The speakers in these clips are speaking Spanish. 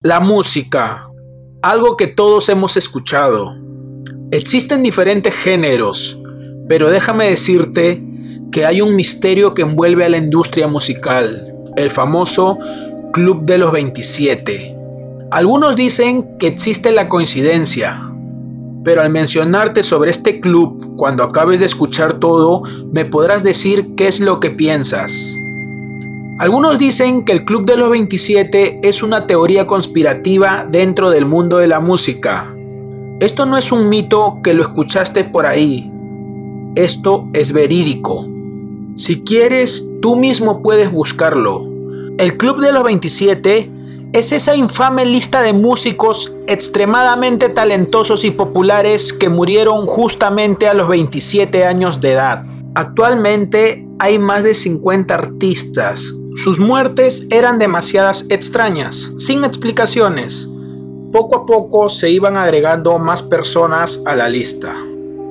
La música, algo que todos hemos escuchado. Existen diferentes géneros, pero déjame decirte que hay un misterio que envuelve a la industria musical, el famoso Club de los 27. Algunos dicen que existe la coincidencia, pero al mencionarte sobre este club, cuando acabes de escuchar todo, me podrás decir qué es lo que piensas. Algunos dicen que el Club de los 27 es una teoría conspirativa dentro del mundo de la música. Esto no es un mito que lo escuchaste por ahí. Esto es verídico. Si quieres, tú mismo puedes buscarlo. El Club de los 27 es esa infame lista de músicos extremadamente talentosos y populares que murieron justamente a los 27 años de edad. Actualmente hay más de 50 artistas. Sus muertes eran demasiadas extrañas, sin explicaciones. Poco a poco se iban agregando más personas a la lista.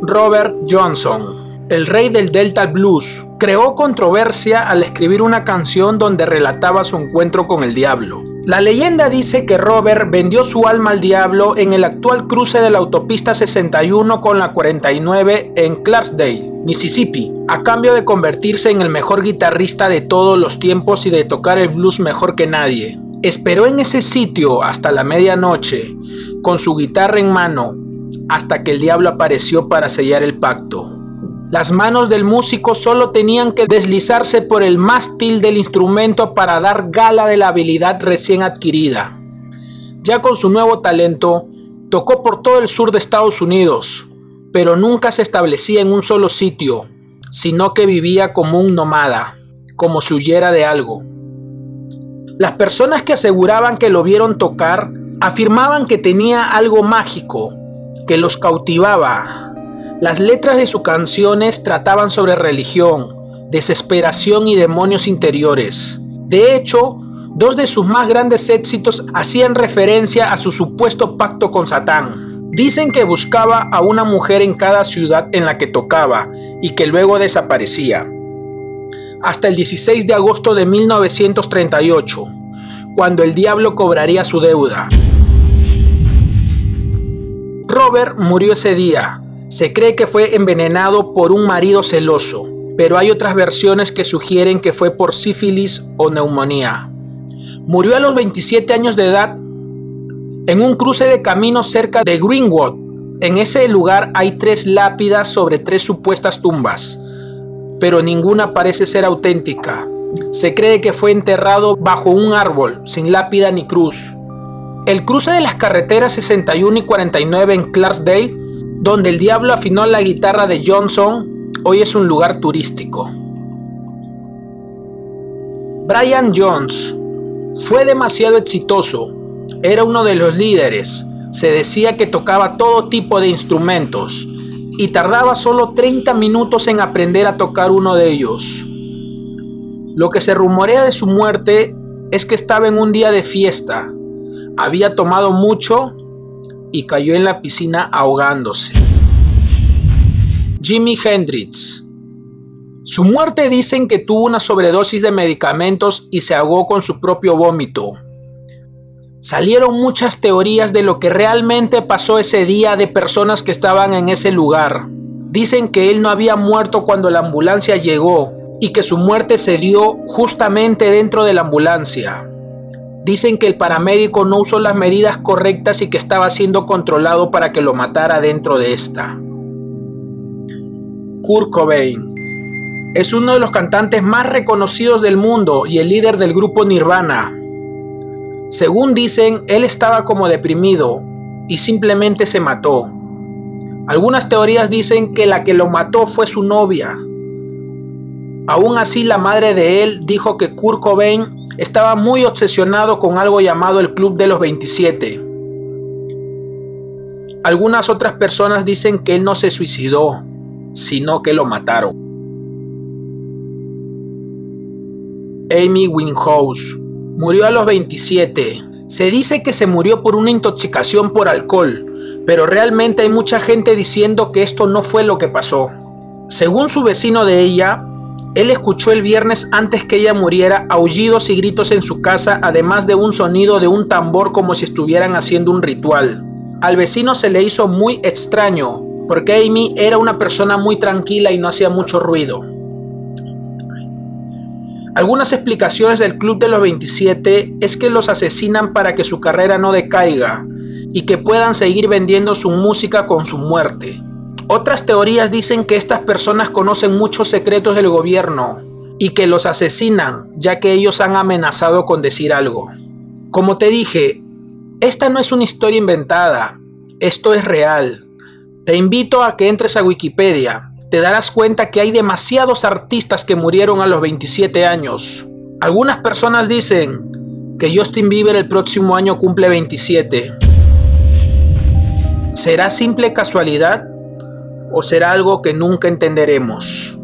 Robert Johnson, el rey del Delta Blues, creó controversia al escribir una canción donde relataba su encuentro con el diablo. La leyenda dice que Robert vendió su alma al diablo en el actual cruce de la autopista 61 con la 49 en Clarksdale, Mississippi, a cambio de convertirse en el mejor guitarrista de todos los tiempos y de tocar el blues mejor que nadie. Esperó en ese sitio hasta la medianoche, con su guitarra en mano, hasta que el diablo apareció para sellar el pacto. Las manos del músico solo tenían que deslizarse por el mástil del instrumento para dar gala de la habilidad recién adquirida. Ya con su nuevo talento, tocó por todo el sur de Estados Unidos, pero nunca se establecía en un solo sitio, sino que vivía como un nómada, como si huyera de algo. Las personas que aseguraban que lo vieron tocar afirmaban que tenía algo mágico, que los cautivaba, las letras de sus canciones trataban sobre religión, desesperación y demonios interiores. De hecho, dos de sus más grandes éxitos hacían referencia a su supuesto pacto con Satán. Dicen que buscaba a una mujer en cada ciudad en la que tocaba y que luego desaparecía. Hasta el 16 de agosto de 1938, cuando el diablo cobraría su deuda. Robert murió ese día, se cree que fue envenenado por un marido celoso, pero hay otras versiones que sugieren que fue por sífilis o neumonía. Murió a los 27 años de edad en un cruce de caminos cerca de Greenwood. En ese lugar hay tres lápidas sobre tres supuestas tumbas, pero ninguna parece ser auténtica. Se cree que fue enterrado bajo un árbol, sin lápida ni cruz. El cruce de las carreteras 61 y 49 en Clarksdale donde el diablo afinó la guitarra de Johnson, hoy es un lugar turístico. Brian Jones fue demasiado exitoso, era uno de los líderes, se decía que tocaba todo tipo de instrumentos y tardaba solo 30 minutos en aprender a tocar uno de ellos. Lo que se rumorea de su muerte es que estaba en un día de fiesta, había tomado mucho y cayó en la piscina ahogándose. Jimi Hendrix. Su muerte dicen que tuvo una sobredosis de medicamentos y se ahogó con su propio vómito. Salieron muchas teorías de lo que realmente pasó ese día de personas que estaban en ese lugar. Dicen que él no había muerto cuando la ambulancia llegó y que su muerte se dio justamente dentro de la ambulancia. Dicen que el paramédico no usó las medidas correctas y que estaba siendo controlado para que lo matara dentro de esta. Kurt Cobain es uno de los cantantes más reconocidos del mundo y el líder del grupo Nirvana. Según dicen, él estaba como deprimido y simplemente se mató. Algunas teorías dicen que la que lo mató fue su novia. Aún así, la madre de él dijo que Kurt Cobain estaba muy obsesionado con algo llamado el Club de los 27. Algunas otras personas dicen que él no se suicidó, sino que lo mataron. Amy Winehouse murió a los 27. Se dice que se murió por una intoxicación por alcohol, pero realmente hay mucha gente diciendo que esto no fue lo que pasó. Según su vecino de ella, Él escuchó el viernes antes que ella muriera aullidos y gritos en su casa, además de un sonido de un tambor como si estuvieran haciendo un ritual. Al vecino se le hizo muy extraño, porque Amy era una persona muy tranquila y no hacía mucho ruido. Algunas explicaciones del Club de los 27 es que los asesinan para que su carrera no decaiga y que puedan seguir vendiendo su música con su muerte. Otras teorías dicen que estas personas conocen muchos secretos del gobierno y que los asesinan ya que ellos han amenazado con decir algo. Como te dije, esta no es una historia inventada, esto es real. Te invito a que entres a Wikipedia, te darás cuenta que hay demasiados artistas que murieron a los 27 años. Algunas personas dicen que Justin Bieber el próximo año cumple 27. ¿Será simple casualidad? o será algo que nunca entenderemos.